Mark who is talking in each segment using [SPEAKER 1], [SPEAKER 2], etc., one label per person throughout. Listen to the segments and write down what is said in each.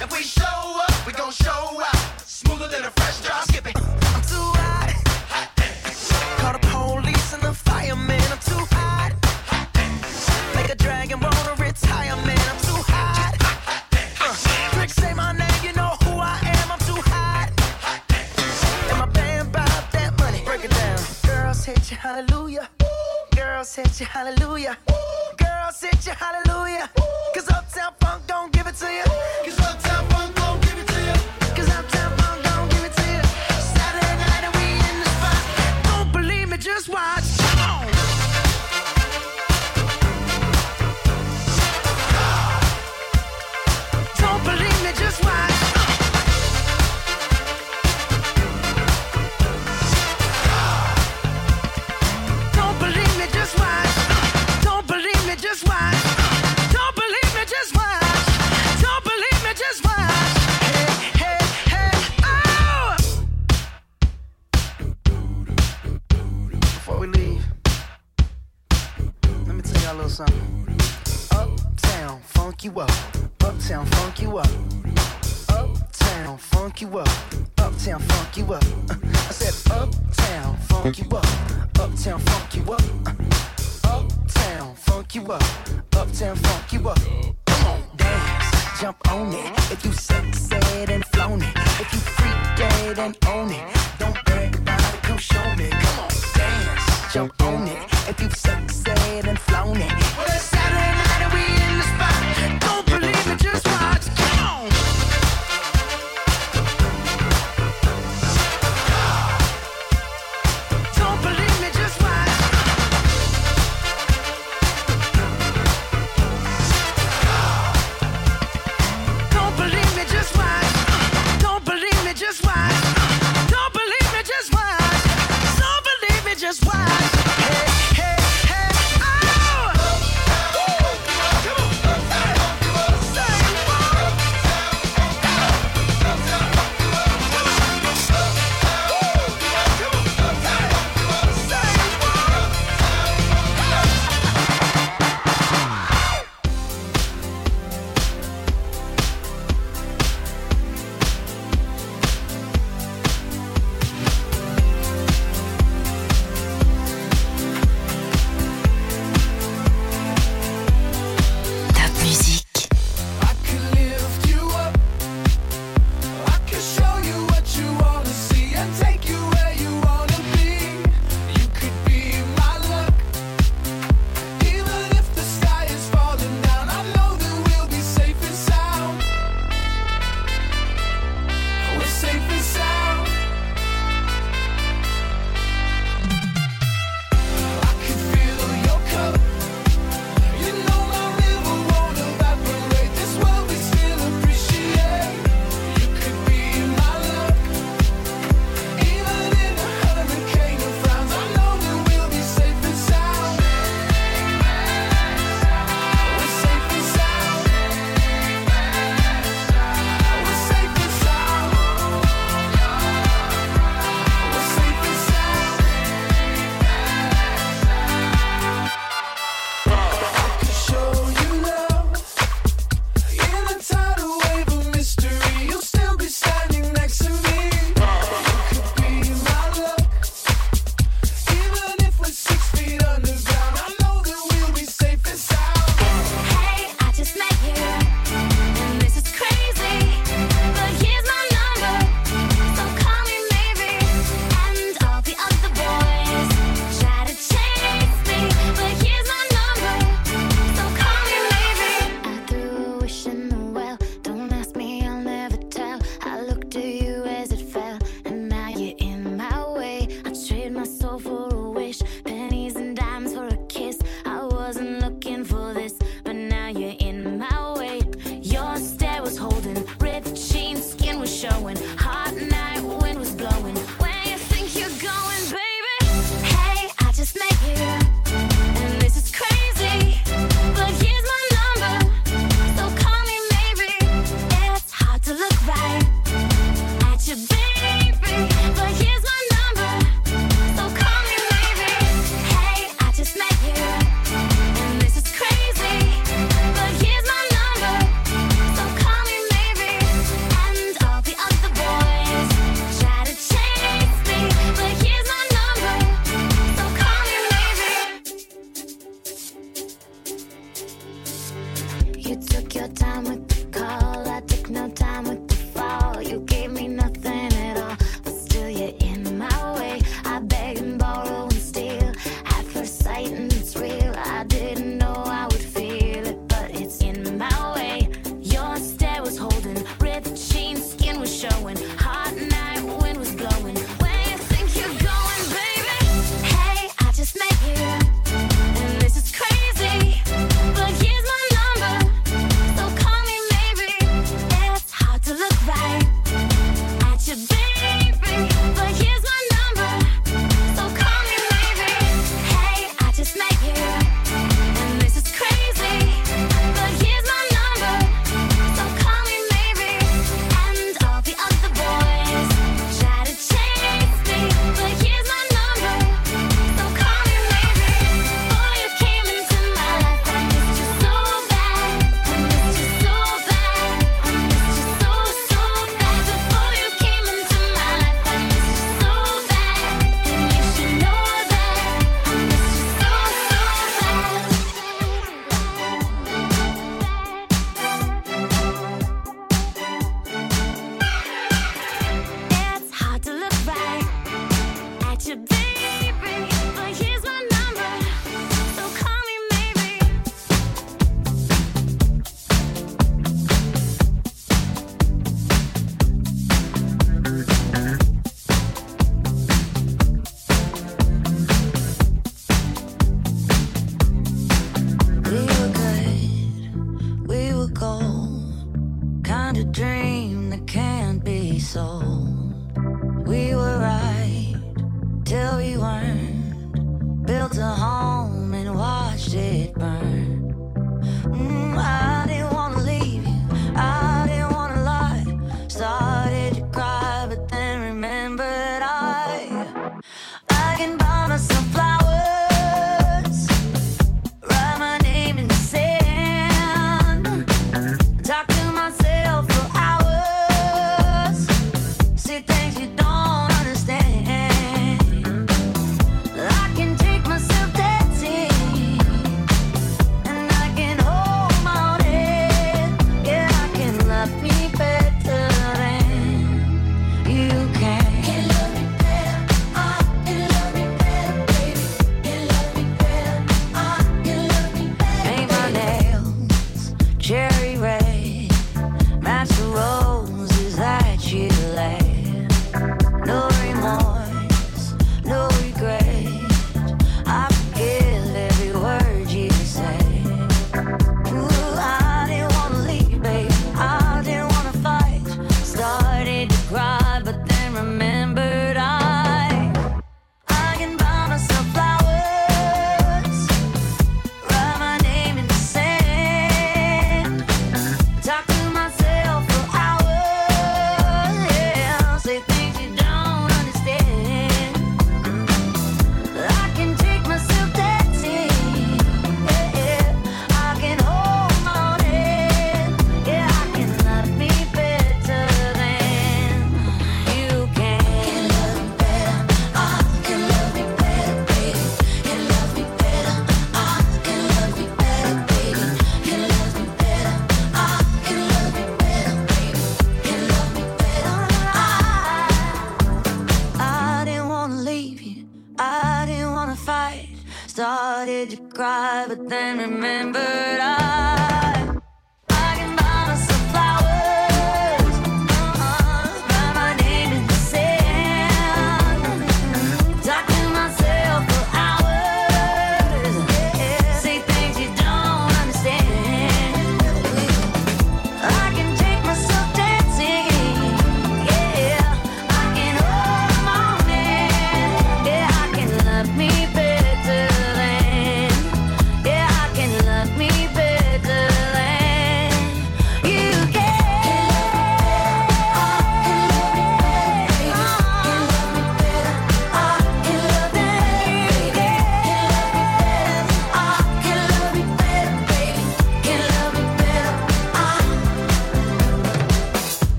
[SPEAKER 1] If we
[SPEAKER 2] show up, we gon' show up Smoother than a
[SPEAKER 3] fresh drop. Skip it. I'm too hot. Hot. Call the police and the fireman. I'm too hot. Hot a dragon. I'm too hot. Hot uh, say my name, you know who I am. I'm too hot. Hot. And my that
[SPEAKER 4] money. Break it down. Girls hit hallelujah. Ooh. Girls hit you, hallelujah. Ooh. Girls hit you, hallelujah. Ooh. Cause
[SPEAKER 5] uptown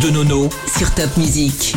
[SPEAKER 5] de Nono sur Top Music.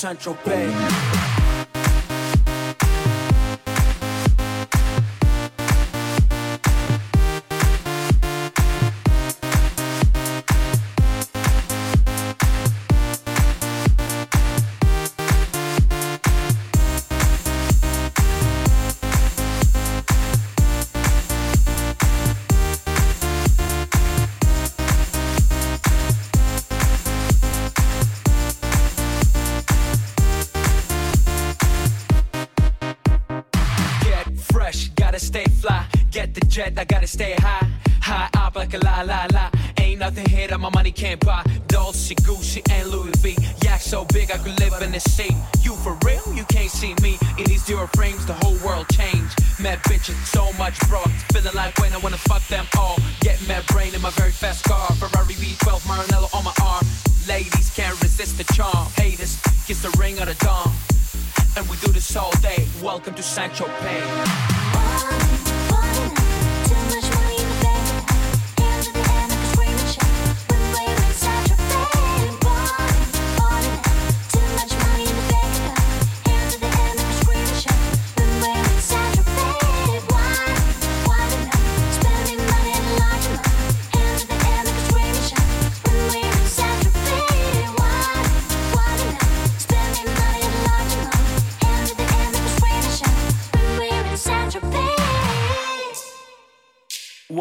[SPEAKER 6] St. Tropez. Stay high. High up like a la la la. Ain't nothing here that my money can't buy. Dolce, Gucci, and Louis V. Yak so big I could live in the sea. You for real? You can't see me. In these zero frames, the whole world changed. Mad bitches, so much bro. Feeling like when I wanna fuck them all.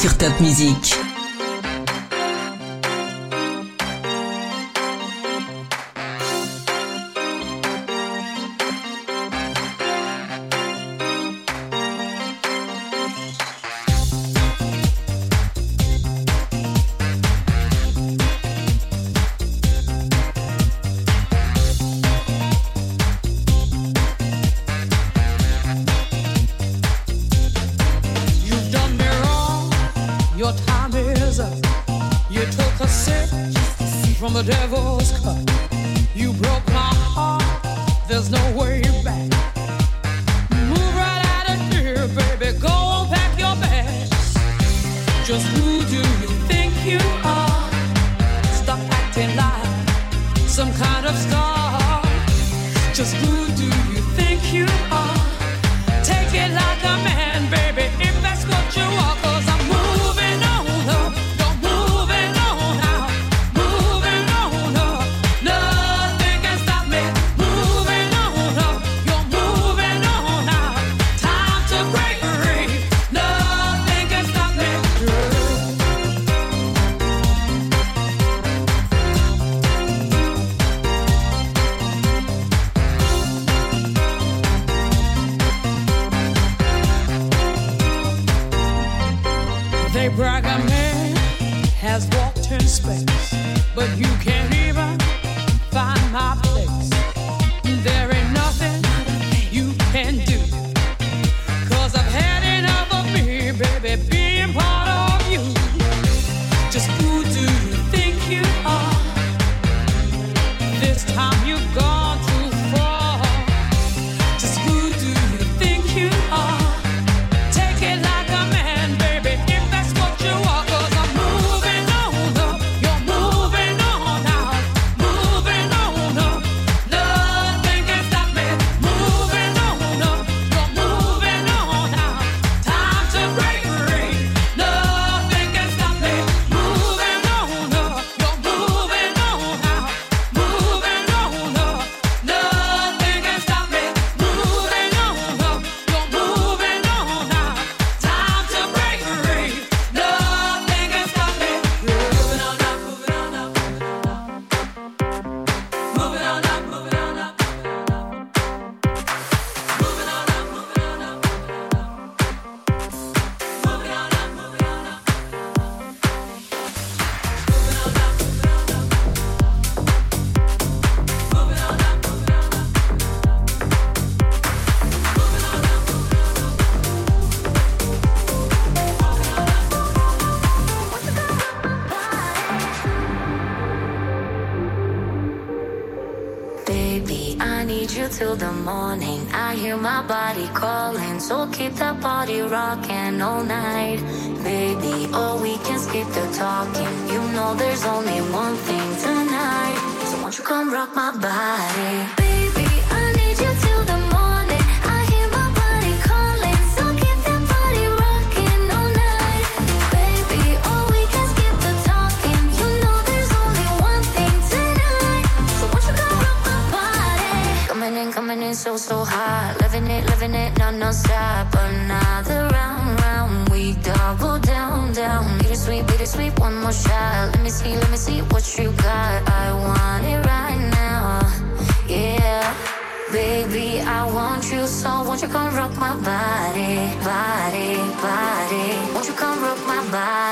[SPEAKER 7] Sur Top Music. ten space, but you can't even find my place.
[SPEAKER 3] Let me see, let me see what you got. I want it right now. Yeah. Baby, I want you so won't you come rock my body, body, body? Won't you come rock my body?